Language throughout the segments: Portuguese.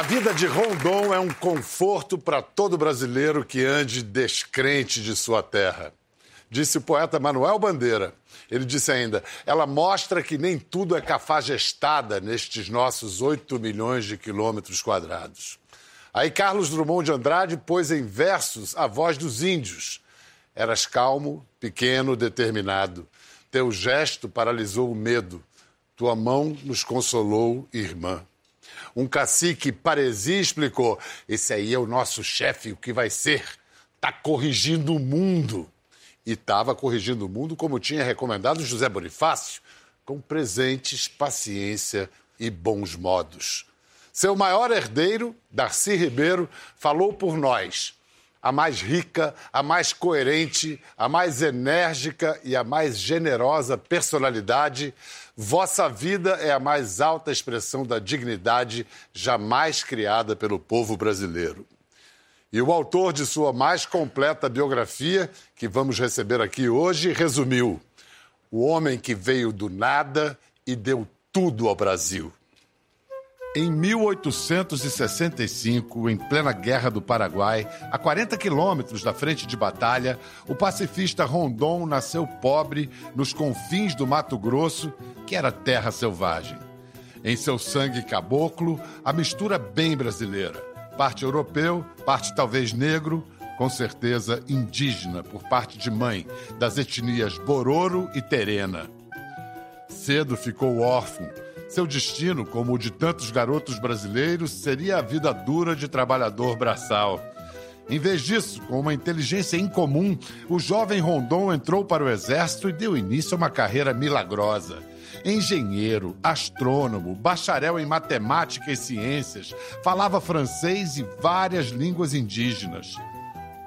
A vida de Rondon é um conforto para todo brasileiro que ande descrente de sua terra. Disse o poeta Manuel Bandeira. Ele disse ainda: ela mostra que nem tudo é cafajestada nestes nossos 8 milhões de quilômetros quadrados. Aí Carlos Drummond de Andrade pôs em versos a voz dos índios. Eras calmo, pequeno, determinado. Teu gesto paralisou o medo. Tua mão nos consolou, irmã. Um cacique paresia explicou: esse aí é o nosso chefe, o que vai ser? Tá corrigindo o mundo. E estava corrigindo o mundo como tinha recomendado José Bonifácio, com presentes, paciência e bons modos. Seu maior herdeiro, Darcy Ribeiro, falou por nós. A mais rica, a mais coerente, a mais enérgica e a mais generosa personalidade, vossa vida é a mais alta expressão da dignidade jamais criada pelo povo brasileiro. E o autor de sua mais completa biografia, que vamos receber aqui hoje, resumiu: O homem que veio do nada e deu tudo ao Brasil. Em 1865, em plena Guerra do Paraguai, a 40 quilômetros da frente de batalha, o pacifista Rondon nasceu pobre nos confins do Mato Grosso, que era terra selvagem. Em seu sangue caboclo, a mistura bem brasileira. Parte europeu, parte talvez negro, com certeza indígena por parte de mãe, das etnias Bororo e Terena. Cedo ficou órfão seu destino, como o de tantos garotos brasileiros, seria a vida dura de trabalhador braçal. Em vez disso, com uma inteligência incomum, o jovem Rondon entrou para o exército e deu início a uma carreira milagrosa. Engenheiro, astrônomo, bacharel em matemática e ciências, falava francês e várias línguas indígenas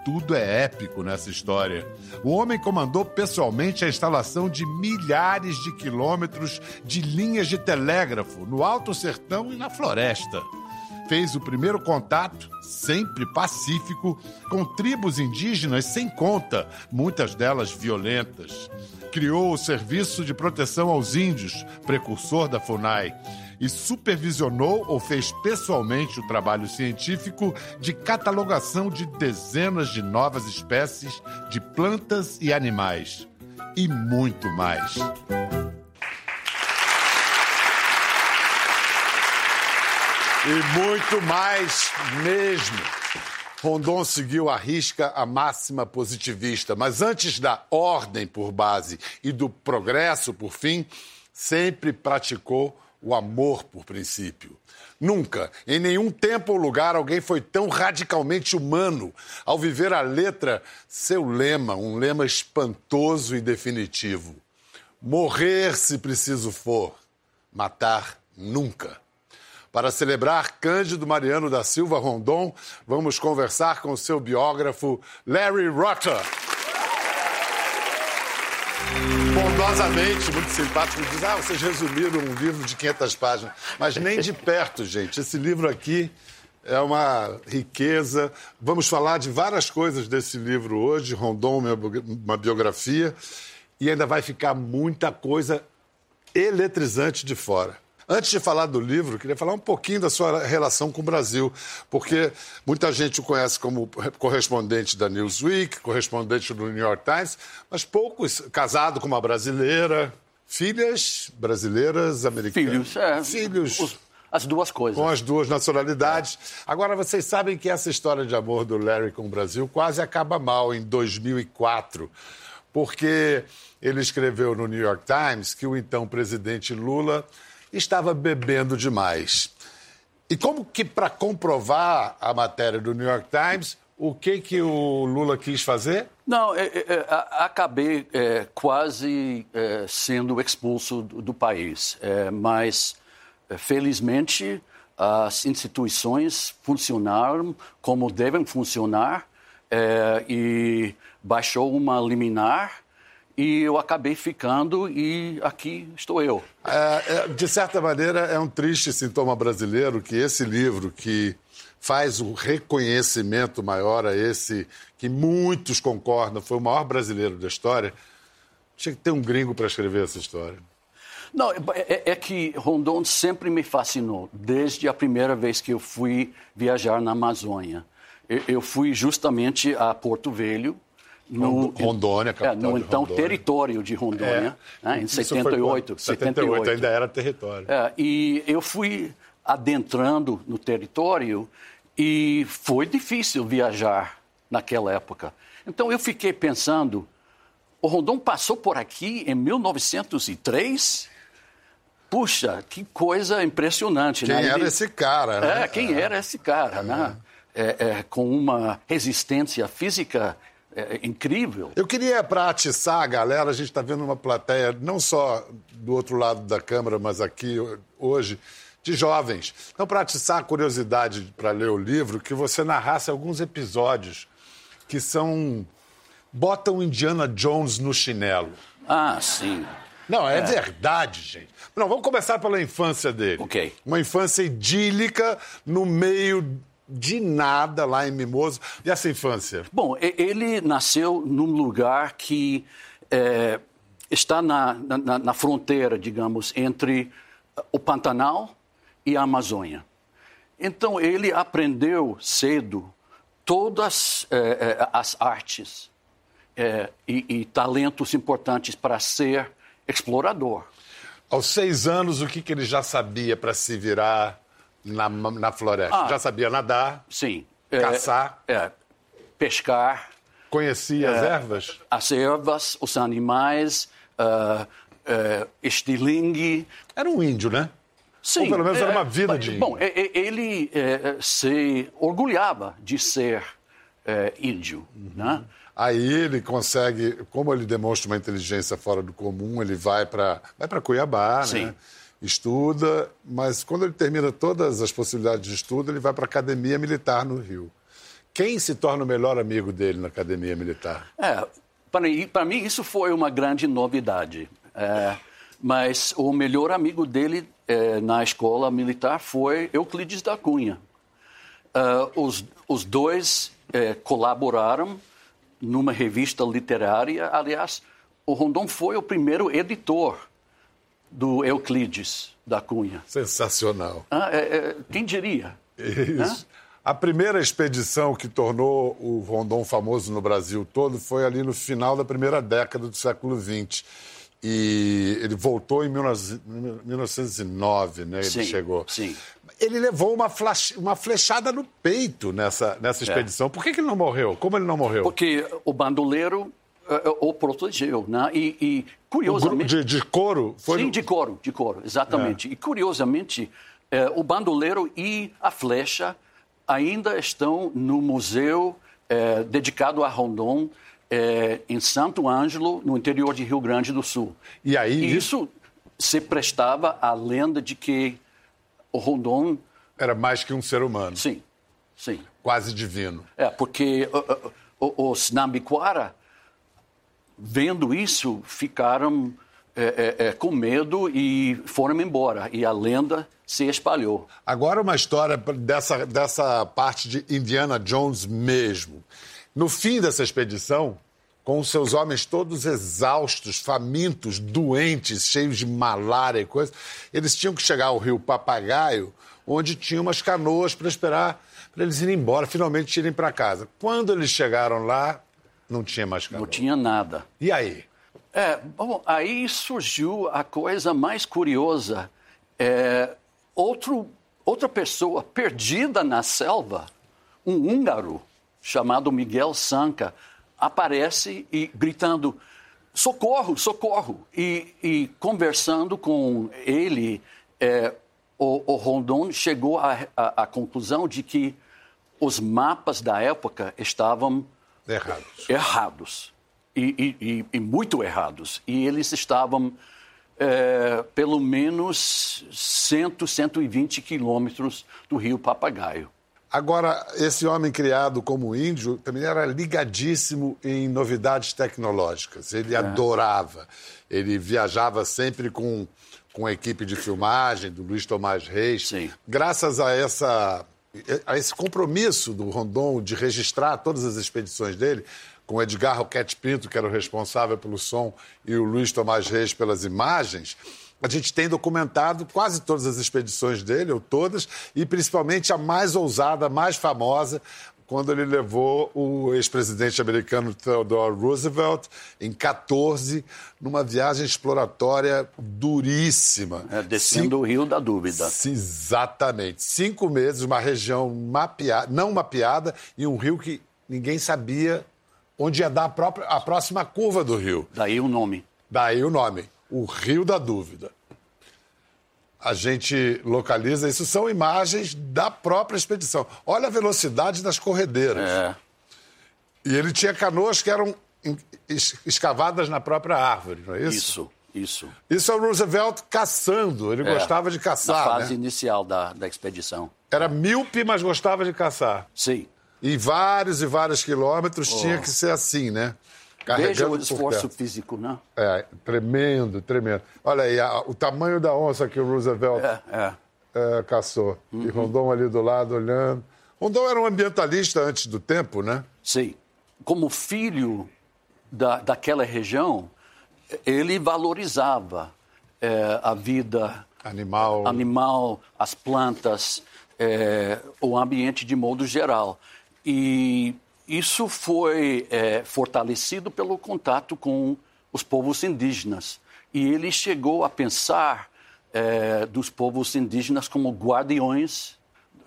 tudo é épico nessa história. O homem comandou pessoalmente a instalação de milhares de quilômetros de linhas de telégrafo no Alto Sertão e na floresta. Fez o primeiro contato, sempre pacífico, com tribos indígenas sem conta, muitas delas violentas. Criou o Serviço de Proteção aos Índios, precursor da FUNAI e supervisionou ou fez pessoalmente o trabalho científico de catalogação de dezenas de novas espécies de plantas e animais. E muito mais. E muito mais mesmo. Rondon seguiu à risca a máxima positivista, mas antes da ordem por base e do progresso por fim, sempre praticou o amor por princípio. Nunca, em nenhum tempo ou lugar, alguém foi tão radicalmente humano ao viver a letra seu lema, um lema espantoso e definitivo. Morrer se preciso for, matar nunca. Para celebrar Cândido Mariano da Silva Rondon, vamos conversar com seu biógrafo Larry Rutter bondosamente, muito simpático, diz: Ah, vocês resumiram um livro de 500 páginas. Mas nem de perto, gente. Esse livro aqui é uma riqueza. Vamos falar de várias coisas desse livro hoje, Rondon, uma biografia, e ainda vai ficar muita coisa eletrizante de fora. Antes de falar do livro, queria falar um pouquinho da sua relação com o Brasil, porque muita gente o conhece como correspondente da Newsweek, correspondente do New York Times, mas poucos casado com uma brasileira, filhas brasileiras americanas. Filhos, é. Filhos. Os, as duas coisas. Com as duas nacionalidades. É. Agora, vocês sabem que essa história de amor do Larry com o Brasil quase acaba mal em 2004, porque ele escreveu no New York Times que o então presidente Lula estava bebendo demais. E como que para comprovar a matéria do New York Times, o que que o Lula quis fazer? Não, é, é, é acabei é, quase é, sendo expulso do, do país, é, mas felizmente as instituições funcionaram como devem funcionar e baixou uma liminar e eu acabei ficando e aqui estou eu. É, é, de certa maneira, é um triste sintoma brasileiro que esse livro, que faz o reconhecimento maior a esse que muitos concordam foi o maior brasileiro da história, tinha que ter um gringo para escrever essa história. Não, é, é, que Rondon sempre me fascinou, desde a primeira vez que eu fui viajar na Amazônia. Eu, eu fui justamente a Porto Velho, no, Rondônia, é, capital é, no então Rondônia. território de Rondônia, é, né, em 78, 78. 78. ainda era território. É, e eu fui adentrando no território e foi difícil viajar naquela época. Então eu fiquei pensando, o Rondon passou por aqui em 1903? Puxa, que coisa impressionante. Quem né? era esse cara, né? É, quem era esse cara, é. né? É, é, com uma resistência física é, incrível. Eu queria, para atiçar a galera, a gente está vendo uma plateia, não só do outro lado da câmera, mas aqui hoje, de jovens. Então, para atiçar a curiosidade para ler o livro, que você narrasse alguns episódios que são. botam Indiana Jones no chinelo. Ah, sim. Não, é, é, verdade, gente. Não, vamos começar pela infância dele. Ok. Uma infância idílica no meio de nada lá em Mimoso. E essa infância? Bom, ele nasceu num lugar que é, está na, na, na, fronteira, digamos, entre o Pantanal e a Amazônia. Então, ele aprendeu cedo todas é, é, as artes é, e, e, talentos importantes para ser explorador. Aos seis anos, o que, que ele já sabia para se virar na, na floresta? Ah, já sabia nadar? Sim. É, caçar? É, pescar. Conhecia as ervas? As ervas, os animais, uh, uh, estilingue. Era um índio, né? Sim. Ou pelo menos era uma vida de Bom, ele se orgulhava de ser índio, uhum. né? Aí ele consegue, como ele demonstra uma inteligência fora do comum, ele vai para vai para Cuiabá, Sim. né? Estuda, mas quando ele termina todas as possibilidades de estudo, ele vai para a Academia Militar no Rio. Quem se torna o melhor amigo dele na Academia Militar? É, para mim isso foi uma grande novidade. É, mas o melhor amigo dele é, na escola militar foi Euclides da Cunha. Uh, os, os dois é, colaboraram numa revista literária. Aliás, o Rondon foi o primeiro editor do Euclides da Cunha. Sensacional. Ah, é, é, quem diria? Isso. A primeira expedição que tornou o Rondon famoso no Brasil todo foi ali no final da primeira década do século XX. E ele voltou em 1909, né? Ele sim, chegou. Sim. Ele levou uma, uma flechada no peito nessa, nessa é. expedição. É. Por que, que ele não morreu? Como ele não morreu? Porque o bandoleiro uh, o protegeu, né? E, e curiosamente... De, de couro? Foi sim, de couro, de couro, exatamente. É. E curiosamente, uh, o bandoleiro e a flecha ainda estão no museu uh, dedicado a Rondon, em Santo Ângelo, no interior de Rio Grande do Sul. E aí... E isso se prestava à lenda de que o Rondon... Era mais que um ser humano. Sim, sim. Quase divino. É, porque os Nambiquara vendo isso, ficaram é, é, é, com medo e foram embora. E a lenda se espalhou. Agora uma história dessa, dessa parte de Indiana Jones mesmo. No fim dessa expedição, com os seus homens todos exaustos, famintos, doentes, cheios de malária e coisa, eles tinham que chegar ao rio Papagaio, onde tinha umas canoas para esperar para eles irem embora, finalmente irem para casa. Quando eles chegaram lá, não tinha mais calor. Não tinha nada. E aí? É, bom, aí surgiu a coisa mais curiosa. É, outro, outra pessoa perdida na selva, um húngaro chamado Miguel Sanca, aparece e gritando socorro, socorro. E, e conversando com ele, é, o, o, Rondon chegou à conclusão de que os mapas da época estavam Errados. Errados. E, e, e muito errados. E eles estavam é, pelo menos 100, 120 quilômetros do rio Papagaio. Agora, esse homem criado como índio também era ligadíssimo em novidades tecnológicas. Ele é. adorava. Ele viajava sempre com, com a equipe de filmagem do Luiz Tomás Reis. Sim. Graças a essa a esse compromisso do Rondon de registrar todas as expedições dele, com Edgar Roquete Pinto, que era o responsável pelo som, e o Luiz Tomás Reis pelas imagens, a gente tem documentado quase todas as expedições dele, ou todas, e principalmente a mais ousada, a mais famosa, quando ele levou o ex-presidente americano Theodore Roosevelt em 14 numa viagem exploratória duríssima. É, descendo Cinco... o Rio da Dúvida. Exatamente. Cinco meses, uma região mapeada, não mapeada e um rio que ninguém sabia onde ia dar a, própria, a próxima curva do rio. Daí o nome. Daí o nome, o Rio da Dúvida a gente localiza, isso são imagens da própria expedição. Olha a velocidade das corredeiras. É. E ele tinha canoas que eram escavadas na própria árvore, não é isso? Isso, isso. Isso é o Roosevelt caçando, ele é, gostava de caçar. Na fase né? inicial da, da expedição. Era míope, mas gostava de caçar. Sim. E vários e vários quilômetros oh. tinha que ser assim, né? Veja o esforço físico, né? É, tremendo, tremendo. Olha aí, a, o tamanho da onça que o Roosevelt é, é. É, caçou. Uhum. E Rondon ali do lado olhando. Rondon era um ambientalista antes do tempo, né? Sim. Como filho da, daquela região, ele valorizava é, a vida animal, animal as plantas, é, o ambiente de modo geral. E isso foi é, fortalecido pelo contato com os povos indígenas. E ele chegou a pensar é, dos povos indígenas como guardiões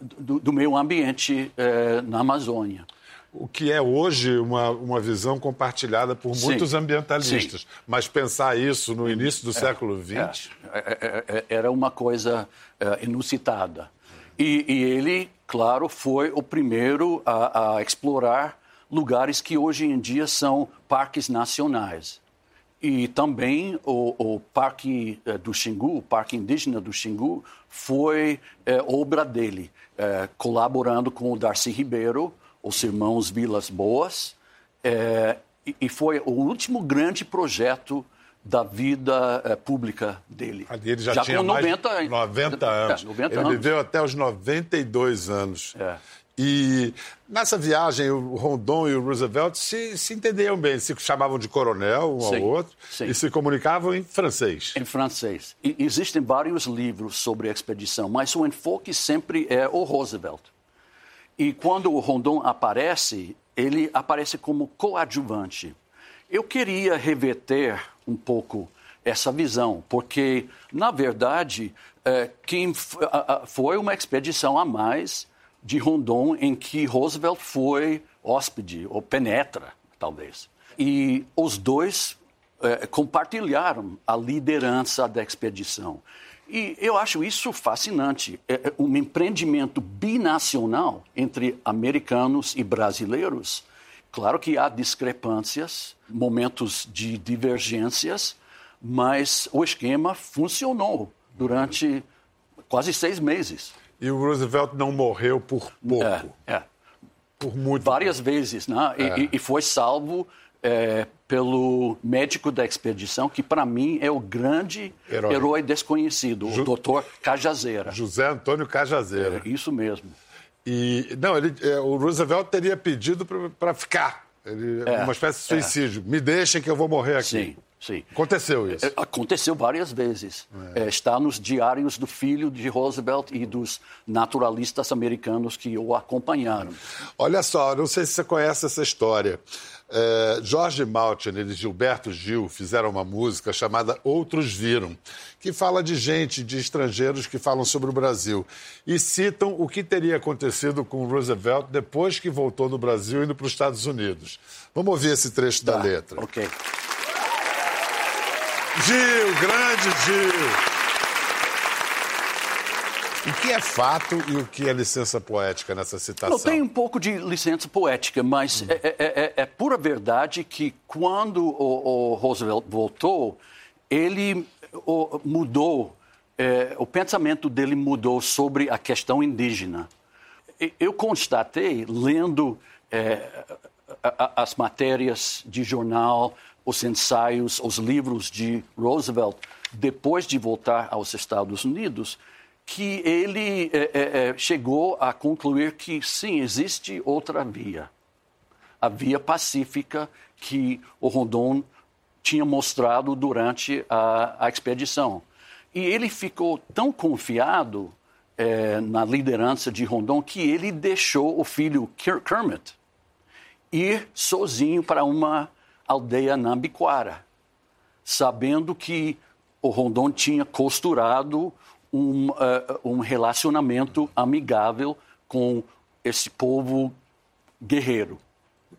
do, do meio ambiente é, na Amazônia. O que é hoje uma, uma visão compartilhada por sim, muitos ambientalistas. Sim. Mas pensar isso no início do é, século XX. É, é, era uma coisa inusitada. E, e ele claro, foi o primeiro a, a, explorar lugares que hoje em dia são parques nacionais. E também o, o Parque eh, do Xingu, o Parque Indígena do Xingu, foi é, obra dele, é, colaborando com o Darcy Ribeiro, os irmãos Vilas Boas, é, e, e foi o último grande projeto da vida é, pública dele. Ali ele já, já tinha com 90, mais 90 anos. É, 90 ele anos. viveu até os 92 anos. É. E nessa viagem, o Rondon e o Roosevelt se, se entendiam bem, se chamavam de coronel um sim, ao outro sim. e se comunicavam em francês. Em francês. E existem vários livros sobre a expedição, mas o enfoque sempre é o Roosevelt. E quando o Rondon aparece, ele aparece como coadjuvante. Eu queria reverter um pouco essa visão, porque, na verdade, é, quem foi uma expedição a mais de Rondon em que Roosevelt foi hóspede, ou penetra, talvez. E os dois é, compartilharam a liderança da expedição. E eu acho isso fascinante. É, é um empreendimento binacional entre americanos e brasileiros Claro que há discrepâncias, momentos de divergências, mas o esquema funcionou durante quase seis meses. E o Roosevelt não morreu por pouco. É, é. Por muito Várias pouco. vezes, né? É. E, e, foi salvo é, pelo médico da expedição, que para mim é o grande herói, herói desconhecido, Ju... o doutor Cajazeira. José Antônio Cajazeira. É, isso mesmo. E, não, ele, é, o Roosevelt teria pedido para ficar. Ele, é, uma espécie de suicídio. É. Me deixem que eu vou morrer aqui. Sim, sim. Aconteceu isso? É, aconteceu várias vezes. É. é. está nos diários do filho de Roosevelt e dos naturalistas americanos que o acompanharam. Olha só, não sei se você conhece essa história. É, Jorge Maltin e Gilberto Gil fizeram uma música chamada Outros Viram, que fala de gente, de estrangeiros que falam sobre o Brasil. E citam o que teria acontecido com Roosevelt depois que voltou do Brasil indo para os Estados Unidos. Vamos ouvir esse trecho tá, da letra. Ok. Gil, grande Gil! O que é fato e o que é licença poética nessa citação? Eu tenho um pouco de licença poética, mas hum. é, é, é, é, pura verdade que quando o, o Roosevelt voltou, ele o, mudou, é, o pensamento dele mudou sobre a questão indígena. Eu constatei, lendo é, as matérias de jornal, os ensaios, os livros de Roosevelt, depois de voltar aos Estados Unidos, que ele é, é, é, chegou a concluir que sim, existe outra via. a via pacífica que o Rondon tinha mostrado durante a, a expedição. E ele ficou tão confiado é, na liderança de Rondon que ele deixou o filho Kermit ir sozinho para uma aldeia na Biquara, sabendo que o Rondon tinha costurado um, uh, um relacionamento amigável com esse povo guerreiro.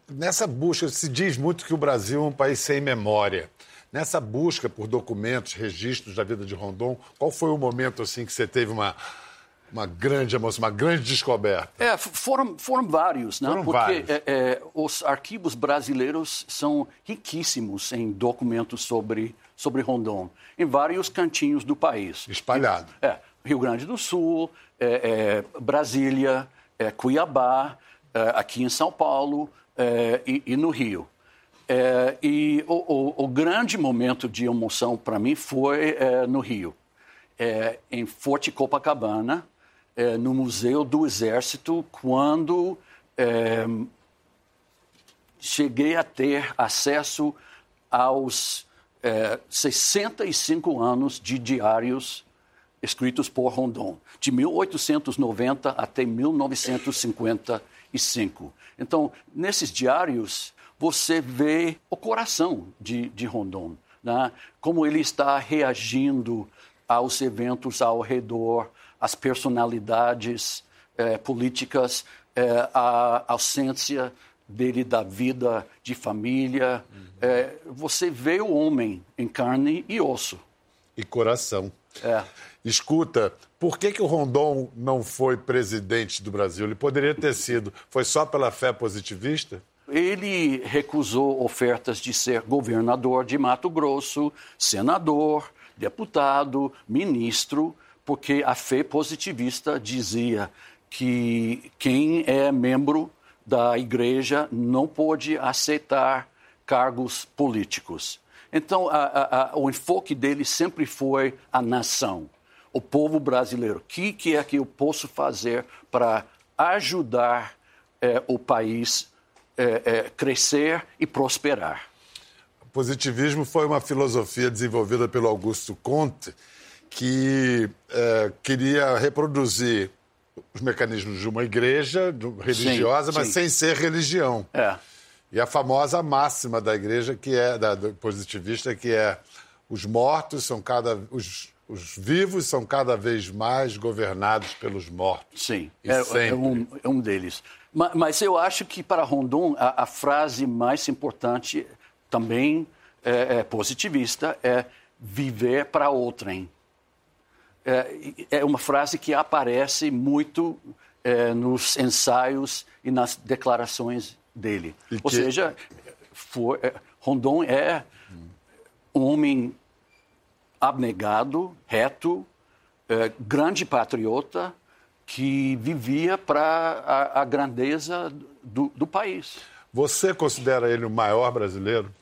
Nessa busca, se diz muito que o Brasil é um país sem memória. Nessa busca por documentos, registros da vida de Rondon, qual foi o momento assim que você teve uma, uma grande emoção, uma grande descoberta? É, foram, foram vários, né? Foram Porque vários. É, é, os arquivos brasileiros são riquíssimos em documentos sobre, sobre Rondon, em vários cantinhos do país. Espalhado. É, Rio Grande do Sul, é, é, Brasília, é, Cuiabá, é, aqui em São Paulo é, e, e, no Rio. É, e o, o, o, grande momento de emoção para mim foi no Rio, em Forte Copacabana, no Museu do Exército, quando cheguei a ter acesso aos 65 anos de diários escritos por Rondon, de 1890 até 1955. Então, nesses diários, você vê o coração de, de Rondon, né? como ele está reagindo aos eventos ao redor, às personalidades eh, políticas, eh, a ausência dele da vida de família. Uhum. Eh, você vê o homem em carne e osso. E coração. É. Escuta, por que, que o Rondon não foi presidente do Brasil? Ele poderia ter sido. Foi só pela fé positivista? Ele recusou ofertas de ser governador de Mato Grosso, senador, deputado, ministro, porque a fé positivista dizia que quem é membro da igreja não pode aceitar cargos políticos. Então, a, a, a, o enfoque dele sempre foi a nação o povo brasileiro. O que, que é que eu posso fazer para ajudar é, o país é, é, crescer e prosperar? O positivismo foi uma filosofia desenvolvida pelo Augusto Conte que queria reproduzir os mecanismos de uma igreja religiosa, sim, mas sim. sem ser religião. É. E a famosa máxima da igreja que é da positivista que é os mortos são cada os os vivos são cada vez mais governados pelos mortos. Sim, é, é, um, é, um, deles. Mas, mas, eu acho que para Rondon a, a frase mais importante também é, é positivista é viver para outrem. É, é, uma frase que aparece muito é, nos ensaios e nas declarações dele. Ou seja, for, é, Rondon é um homem abnegado, reto, é, grande patriota que vivia para a, a, grandeza do, do, país. Você considera ele o maior brasileiro?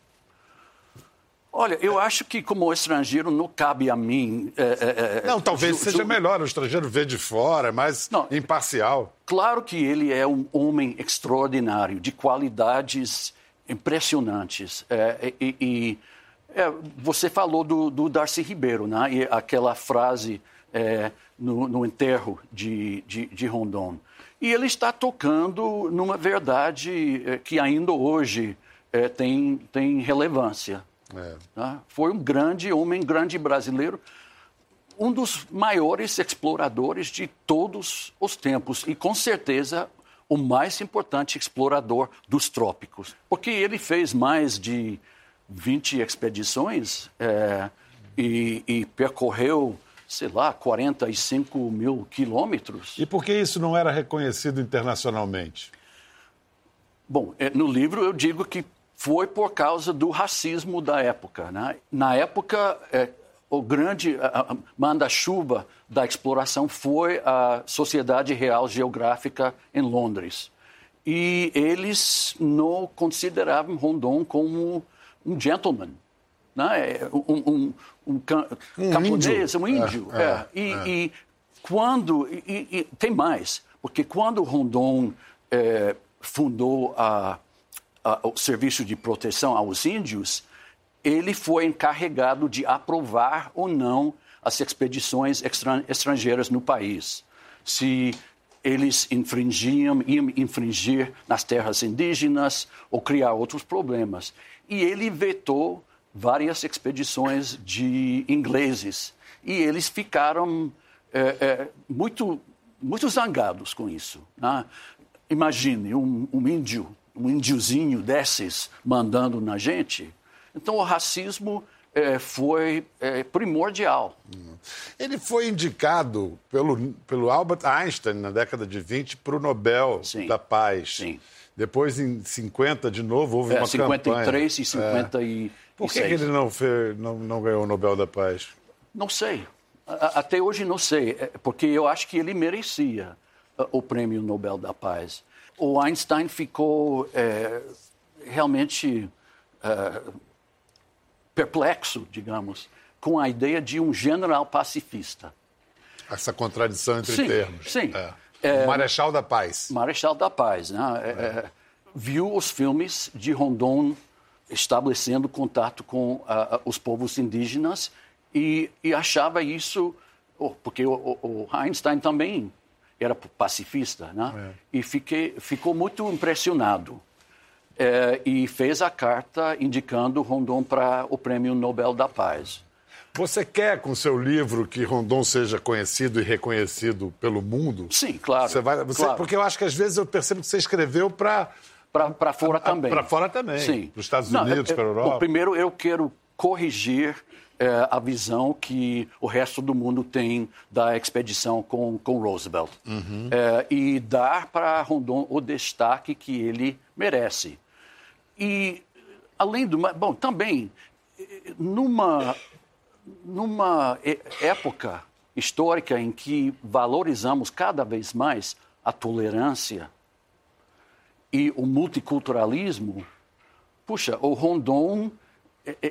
Olha, eu acho que como estrangeiro não cabe a mim. É, é, não, talvez ju, seja ju... melhor. O estrangeiro vê de fora, é mais não, imparcial. Claro que ele é um homem extraordinário, de qualidades impressionantes. e, e é, você falou do, do, Darcy Ribeiro, né? E aquela frase é, no, no, enterro de, de, de, Rondon. E ele está tocando numa verdade é, que ainda hoje é, tem, tem relevância. É. Né? Foi um grande homem, grande brasileiro, um dos maiores exploradores de todos os tempos e, com certeza, o mais importante explorador dos trópicos. Porque ele fez mais de 20 expedições é, e, e, percorreu, sei lá, 45 mil quilômetros. E por que isso não era reconhecido internacionalmente? Bom, é, no livro eu digo que foi por causa do racismo da época. Né? Na época, é, o grande manda-chuva da exploração foi a Sociedade Real Geográfica em Londres. E eles não consideravam Rondon como um gentleman, né? um, um, um, um camponês, um índio. É, é, e, é. e, quando. E, e, tem mais, porque quando Rondon é, fundou a, uh, o serviço de proteção aos índios, ele foi encarregado de aprovar ou não as expedições estrangeiras no país. Se eles infringiam, iam infringir nas terras indígenas ou criar outros problemas. E ele vetou várias expedições de ingleses. E eles ficaram é, é, muito, muito zangados com isso. Né? Imagine um, um índio, um índiozinho desses mandando na gente. Então, o racismo é, foi é, primordial. Ele foi indicado pelo, pelo Albert Einstein, na década de 20, para o Nobel Sim. da Paz. Sim. Depois, em 50, de novo, houve é, uma 53 campanha. e 56. É. Por que, que ele não, fez, não, não ganhou o Nobel da Paz? Não sei. Até hoje não sei, é, porque eu acho que ele merecia o prêmio Nobel da Paz. O Einstein ficou é, realmente é, perplexo, digamos, com a ideia de um general pacifista. Essa contradição entre sim, termos. Sim. É. É, Marechal da Paz. Marechal da Paz. Né? É. é viu os filmes de Rondon estabelecendo contato com uh, os povos indígenas e, e achava isso, oh, porque o, o, Einstein também era pacifista, né? É. E fiquei, ficou muito impressionado é, e fez a carta indicando Rondon para o Prêmio Nobel da Paz. Você quer, com seu livro, que Rondon seja conhecido e reconhecido pelo mundo? Sim, claro. Você vai, você, claro. Porque eu acho que às vezes eu percebo que você escreveu para. Para fora também. Para fora também. Sim. Para os Estados Unidos, para a Europa. Primeiro, eu quero corrigir é, a visão que o resto do mundo tem da expedição com, com Roosevelt. Uhum. É, e dar para Rondon o destaque que ele merece. E, além do. Bom, também, numa, numa época histórica em que valorizamos cada vez mais a tolerância e o multiculturalismo, puxa, o Rondon,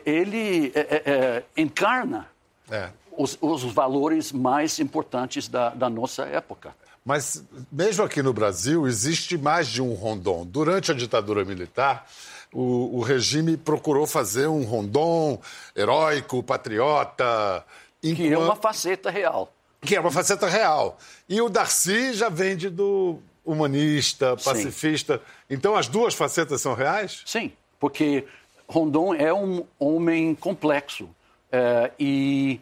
ele é, é, é, encarna é. Os, os, valores mais importantes da, da nossa época. Mas, mesmo aqui no Brasil, existe mais de um Rondon. Durante a ditadura militar, o, o regime procurou fazer um Rondon heróico, patriota. Que é uma faceta real. Que é uma faceta real. E o Darcy já vende do humanista, pacifista. Sim. Então as duas facetas são reais? Sim, porque Rondon é um homem complexo é, e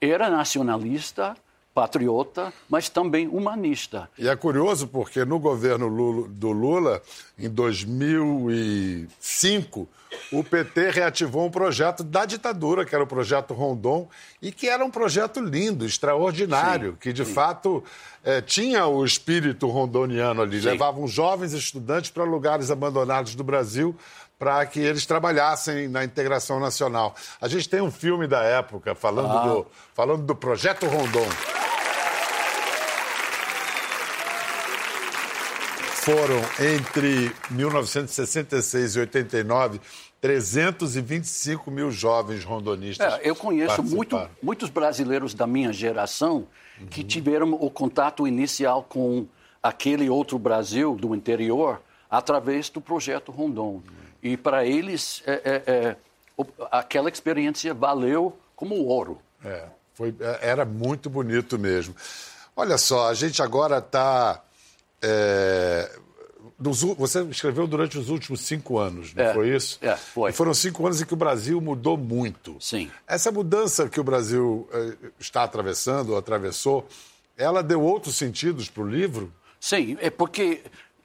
era nacionalista, patriota, mas também humanista. E é curioso porque no governo Lula, do Lula, em 2005, o PT reativou um projeto da ditadura, que era o projeto Rondon, e que era um projeto lindo, extraordinário, sim, que de sim. fato é, tinha o espírito rondoniano ali. Sim. Levavam jovens estudantes para lugares abandonados do Brasil para que eles trabalhassem na integração nacional. A gente tem um filme da época falando, ah. do, falando do projeto Rondon. foram entre 1966 e 89 325 mil jovens rondonistas. É, eu conheço muito, muitos brasileiros da minha geração uhum. que tiveram o contato inicial com aquele outro Brasil do interior através do projeto Rondon. E para eles, é, é, é aquela experiência valeu como ouro. É, foi, é, era muito bonito mesmo. Olha só, a gente agora está dos, você escreveu durante os últimos cinco anos, não é, foi isso? É, foi. E foram cinco anos em que o Brasil mudou muito. Sim. Essa mudança que o Brasil está atravessando, ou atravessou, ela deu outros sentidos para o livro? Sim, é porque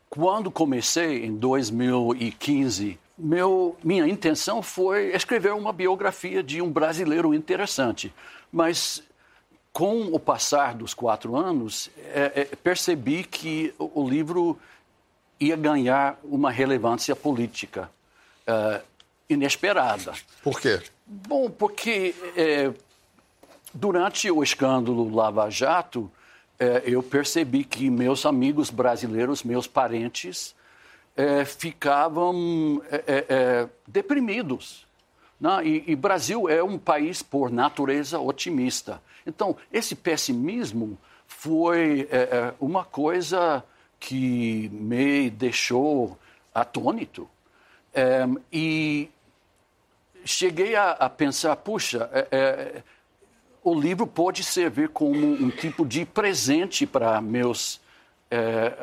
quando comecei em 2015, meu, minha intenção foi escrever uma biografia de um brasileiro interessante. Mas com o passar dos quatro anos, é, é, percebi que o, o, livro ia ganhar uma relevância política uh, inesperada. Por quê? Bom, porque é, durante o escândalo Lava Jato, é, eu percebi que meus amigos brasileiros, meus parentes, é, ficavam deprimidos. Né? E, e Brasil é um país, por natureza, otimista. Então, esse pessimismo foi é, é, uma coisa que me deixou atônito. É, e cheguei a, a pensar, puxa, é, é, o livro pode servir como um tipo de presente para meus é,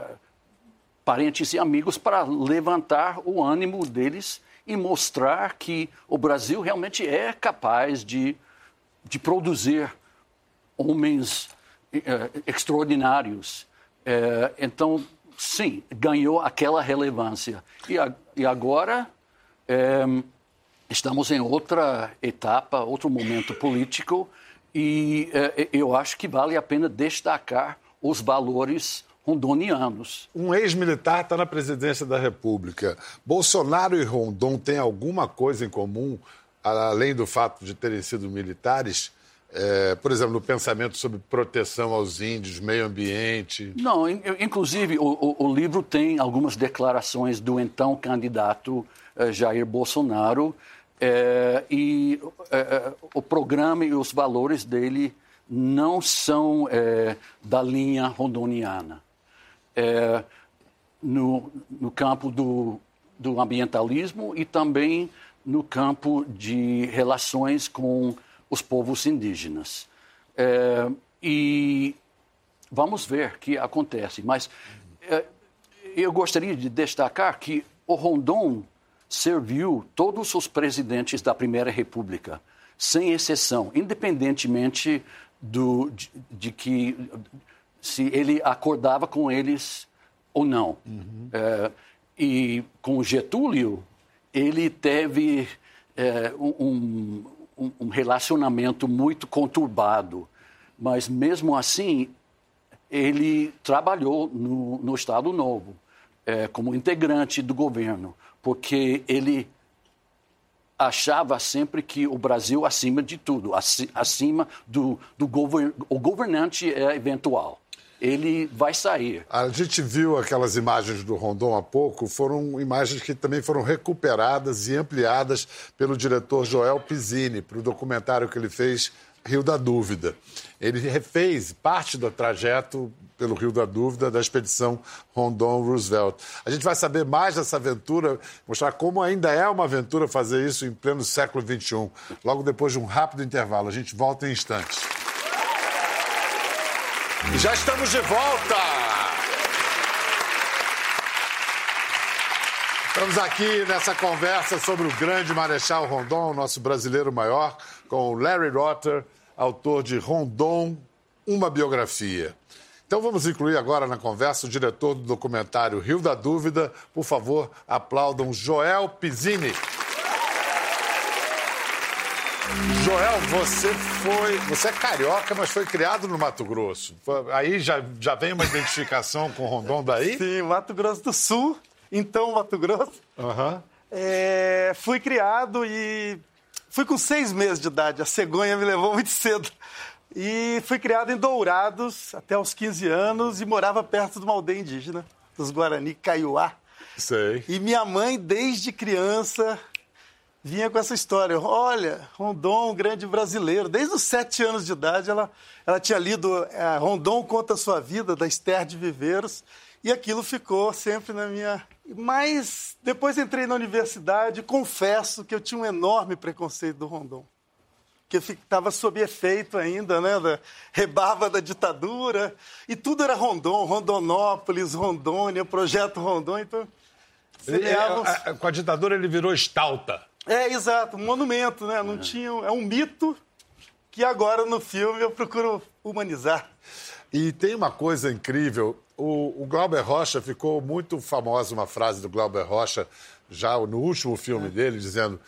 parentes e amigos para levantar o ânimo deles e mostrar que o Brasil realmente é capaz de, de produzir homens é, extraordinários. É, então, sim, ganhou aquela relevância. E, a, e agora é, estamos em outra etapa, outro momento político, e é, eu acho que vale a pena destacar os valores rondonianos. Um ex-militar está na presidência da República. Bolsonaro e Rondon têm alguma coisa em comum, além do fato de terem sido militares? É, por exemplo, no pensamento sobre proteção aos índios, meio ambiente? Não, inclusive o, o, o livro tem algumas declarações do então candidato eh, Jair Bolsonaro é, e é, o programa e os valores dele não são da linha rondoniana é, no, no, campo do, do ambientalismo e também no campo de relações com os povos indígenas. É, e vamos ver o que acontece. Mas é, eu gostaria de destacar que o Rondon serviu todos os presidentes da Primeira República, sem exceção, independentemente do, de, de que se ele acordava com eles ou não. Uhum. É, e com Getúlio, ele teve é, um, um, um, relacionamento muito conturbado, mas mesmo assim, ele trabalhou no, no Estado Novo é, como integrante do governo, porque ele achava sempre que o Brasil acima de tudo, acima do, do govern, o governante é eventual ele vai sair. A gente viu aquelas imagens do Rondon há pouco, foram imagens que também foram recuperadas e ampliadas pelo diretor Joel Pizzini, para o documentário que ele fez, Rio da Dúvida. Ele refez parte do trajeto pelo Rio da Dúvida da expedição Rondon Roosevelt. A gente vai saber mais dessa aventura, mostrar como ainda é uma aventura fazer isso em pleno século XXI. Logo depois de um rápido intervalo. A gente volta em instantes. Já estamos de volta! Estamos aqui nessa conversa sobre o grande Marechal Rondon, nosso brasileiro maior, com Larry Rotter, autor de Rondon, uma biografia. Então vamos incluir agora na conversa o diretor do documentário Rio da Dúvida. Por favor, aplaudam Joel Pizzini. Joel, você foi. Você é carioca, mas foi criado no Mato Grosso. Aí já, já vem uma identificação com o Rondon daí? Sim, Mato Grosso do Sul, então Mato Grosso. Uhum. É, fui criado e fui com seis meses de idade. A cegonha me levou muito cedo. E fui criado em Dourados até os 15 anos e morava perto de uma aldeia indígena, dos Guarani, Caiuá. Sei. E minha mãe, desde criança, vinha com essa história. Olha, Rondon, um grande brasileiro. Desde os sete anos de idade, ela, ela tinha lido é, Rondon Conta a Sua Vida, da Esther de Viveiros, e aquilo ficou sempre na minha. Mas depois entrei na universidade, confesso que eu tinha um enorme preconceito do Rondon. Que estava sob efeito ainda, né, da rebarba da ditadura, e tudo era Rondon, Rondonópolis, Rondônia, Projeto Rondon, então... É, com a ditadura ele virou estalta. É, exato, um monumento, né? Não é. tinha, é um mito que agora no filme eu procuro humanizar. E tem uma coisa incrível, o, o Glauber Rocha ficou muito famosa uma frase do Glauber Rocha já no último filme é. dele dizendo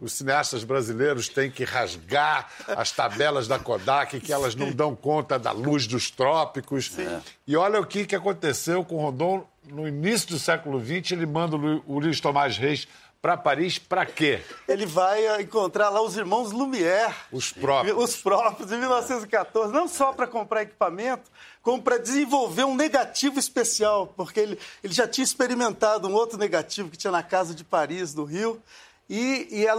os cineastas brasileiros têm que rasgar as tabelas da Kodak, que elas não dão conta da luz dos trópicos. Sim. E olha o que, que aconteceu com o Rondon no início do século XX. Ele manda o Luiz Tomás Reis para Paris para quê? Ele vai encontrar lá os irmãos Lumière. Os próprios. Os próprios, em 1914. Não só para comprar equipamento, como para desenvolver um negativo especial, porque ele, ele já tinha experimentado um outro negativo que tinha na Casa de Paris, no Rio, e, e, a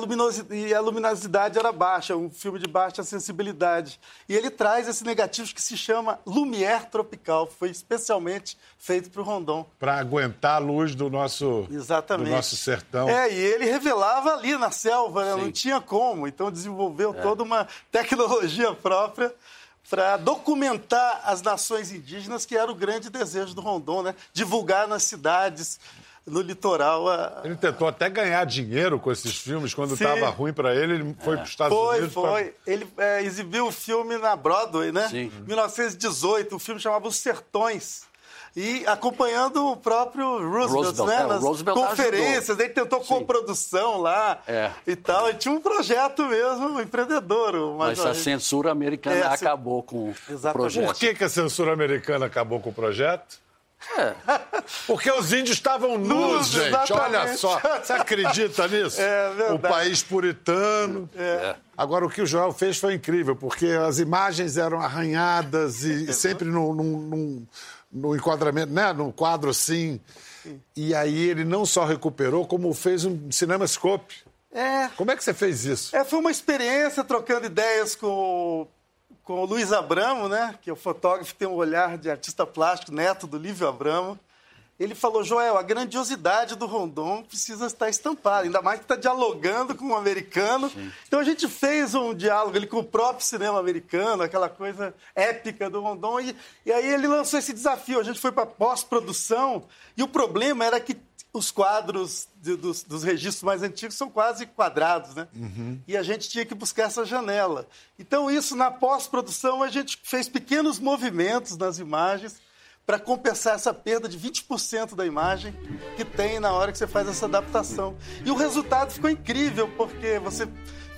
e, a luminosidade era baixa, um filme de baixa sensibilidade. E ele traz esse negativo que se chama Lumière Tropical, foi especialmente feito para o Rondon. Para aguentar a luz do nosso, Exatamente. do nosso sertão. É, e ele revelava ali na selva, né? não tinha como, então desenvolveu é. toda uma tecnologia própria para documentar as nações indígenas, que era o grande desejo do Rondon, né? divulgar nas cidades, no litoral. A... Ele tentou até ganhar dinheiro com esses filmes. Quando estava ruim para ele, ele foi é. para os Estados foi, Unidos. Foi, foi. Pra... Ele é, exibiu o filme na Broadway, né? Sim. 1918. O filme chamava Os Sertões. E acompanhando o próprio Roosevelt, Roosevelt né? É, Nas Roosevelt conferências, ajudou. ele tentou Sim. coprodução lá é. e tal. Ele tinha um projeto mesmo, um empreendedor. Mas a censura americana é, acabou com Exatamente. o projeto. Por que, que a censura americana acabou com o projeto? É. Porque os índios estavam nus, gente. Exatamente. Olha só. Você acredita nisso? É verdade. O país puritano. É. é. Agora, o que o Joel fez foi incrível, porque as imagens eram arranhadas e sempre no, no, no enquadramento, né? no quadro assim. E aí ele não só recuperou, como fez um cinemascope. É. Como é que você fez isso? É, foi uma experiência trocando ideias com com o Luiz Abramo, né, que é o fotógrafo que tem um olhar de artista plástico, neto do Lívio Abramo. Ele falou, Joel, a grandiosidade do Rondon precisa estar estampada, ainda mais que está dialogando com um americano. Sim. Então a gente fez um diálogo ele com o próprio cinema americano, aquela coisa épica do Rondon, e, e aí ele lançou esse desafio. A gente foi para pós-produção, e o problema era que os quadros de, dos, dos, registros mais antigos são quase quadrados, né? Uhum. E a gente tinha que buscar essa janela. Então, isso na pós-produção, a gente fez pequenos movimentos nas imagens para compensar essa perda de 20% da imagem que tem na hora que você faz essa adaptação. E o resultado ficou incrível, porque você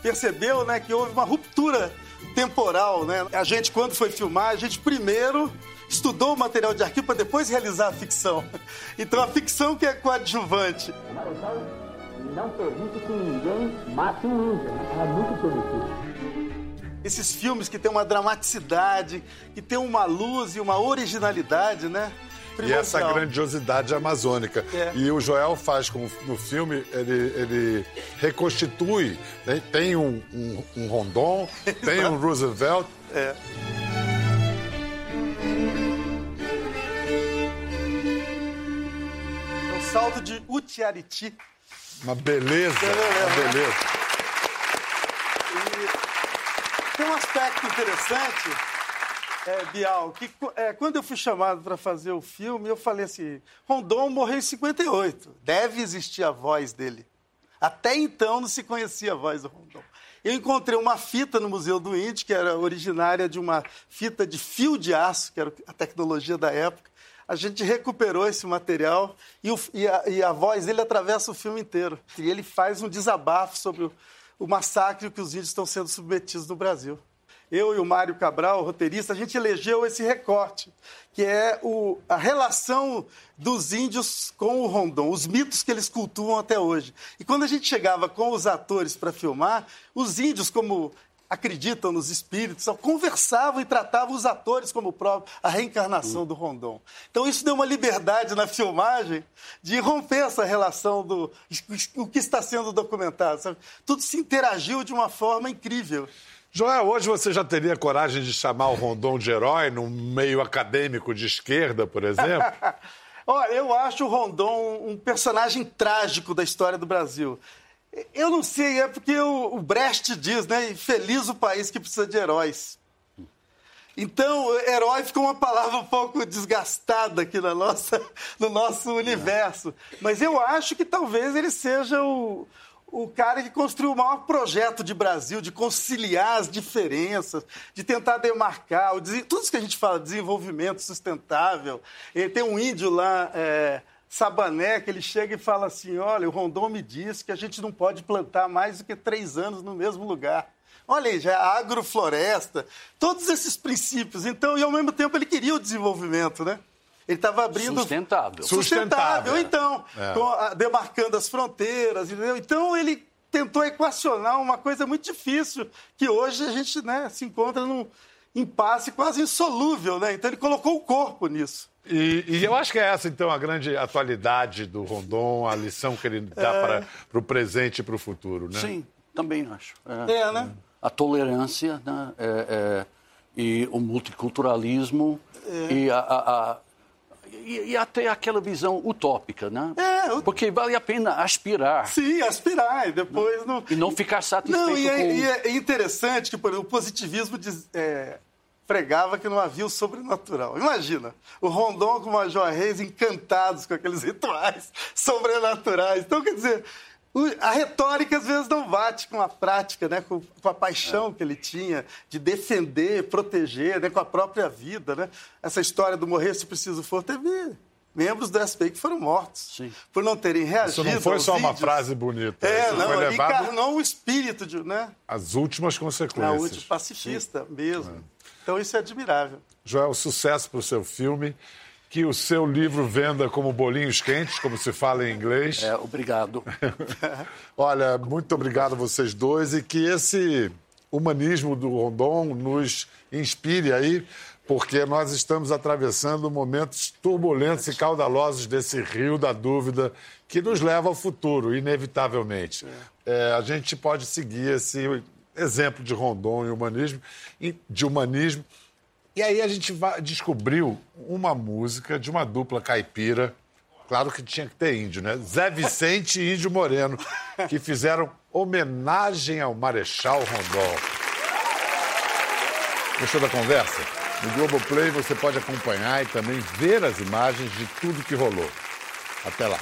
percebeu né, que houve uma ruptura temporal. Né? A gente, quando foi filmar, a gente primeiro estudou o material de arquivo para depois realizar a ficção. Então a ficção que é coadjuvante. Não permite que ninguém mate um índio. É muito permitido esses filmes que tem uma dramaticidade, que tem uma luz e uma originalidade, né? E essa grandiosidade amazônica. É. E o Joel faz como no filme, ele, ele reconstitui. Né? Tem um, um, um Rondon, tem um Roosevelt. É. salto de Utiariti. Uma beleza, uma beleza. E tem um aspecto interessante, é, Bial, que é, quando eu fui chamado para fazer o filme, eu falei assim, Rondon morreu em 58, deve existir a voz dele. Até então não se conhecia a voz do Rondon. Eu encontrei uma fita no Museu do Índio, que era originária de uma fita de fio de aço, que era a tecnologia da época a gente recuperou esse material e, o, e, a, e, a, voz dele atravessa o filme inteiro. E ele faz um desabafo sobre o, o massacre que os índios estão sendo submetidos no Brasil. Eu e o Mário Cabral, o roteirista, a gente elegeu esse recorte, que é o, a relação dos índios com o Rondon, os mitos que eles cultuam até hoje. E quando a gente chegava com os atores para filmar, os índios, como acreditam nos espíritos, conversavam e tratavam os atores como próprio, a reencarnação do Rondon. Então isso deu uma liberdade na filmagem de romper essa relação do o que está sendo documentado. Sabe? Tudo se interagiu de uma forma incrível. Joel, hoje você já teria coragem de chamar o Rondon de herói no meio acadêmico de esquerda, por exemplo? Olha, eu acho o Rondon um personagem trágico da história do Brasil. Eu não sei, é porque o, o Brecht diz, né? Feliz o país que precisa de heróis. Então, herói ficou uma palavra um pouco desgastada aqui na nossa, no nosso universo. Mas eu acho que talvez ele seja o, o cara que construiu o maior projeto de Brasil, de conciliar as diferenças, de tentar demarcar, o, tudo isso que a gente fala, desenvolvimento sustentável. Ele tem um índio lá. É, Sabané, que ele chega e fala assim: olha, o Rondon me disse que a gente não pode plantar mais do que três anos no mesmo lugar. Olha aí, já é agrofloresta, todos esses princípios. Então, e ao mesmo tempo ele queria o desenvolvimento, né? Ele estava abrindo. Sustentável. Sustentável, então. É. Com, demarcando as fronteiras, entendeu? Então ele tentou equacionar uma coisa muito difícil, que hoje a gente né, se encontra num, impasse quase insolúvel, né? Então ele colocou o corpo nisso. E, e, eu acho que é essa, então, a grande atualidade do Rondon, a lição que ele dá é... para o presente e para o futuro, né? Sim, também acho. É, é né? A tolerância né? É, é, e o multiculturalismo é. e, a, a, a e, e, até aquela visão utópica, né? É, Porque vale a pena aspirar. Sim, aspirar e depois não... E não ficar satisfeito não, e é, com... E é interessante que por, o positivismo diz, é, pregava que não havia o sobrenatural. Imagina, o Rondon com o Major Reis encantados com aqueles rituais sobrenaturais. Então, quer dizer, a retórica às vezes não bate com a prática, né? com, a paixão que ele tinha de defender, proteger, né? com a própria vida. Né? Essa história do morrer se preciso for, teve membros do SPI que foram mortos Sim. por não terem reagido. Isso não foi só vídeos. uma frase bonita. É, não, ele encarnou o espírito de. Né? As últimas consequências. Na última, pacifista Sim. mesmo. É. Então isso é admirável. Joel, sucesso para o seu filme. Que o seu livro venda como bolinhos quentes, como se fala em inglês. É, obrigado. Olha, muito obrigado a vocês dois e que esse humanismo do Rondon nos inspire aí, porque nós estamos atravessando momentos turbulentos e caudalosos desse rio da dúvida que nos leva ao futuro, inevitavelmente. É. É, a gente pode seguir esse exemplo de Rondon e humanismo, de humanismo. E aí a gente descobriu uma música de uma dupla caipira, claro que tinha que ter índio, né? Zé Vicente e Índio Moreno, que fizeram homenagem ao Marechal Rondon. Gostou da conversa? No Globoplay você pode acompanhar e também ver as imagens de tudo que rolou. Até lá.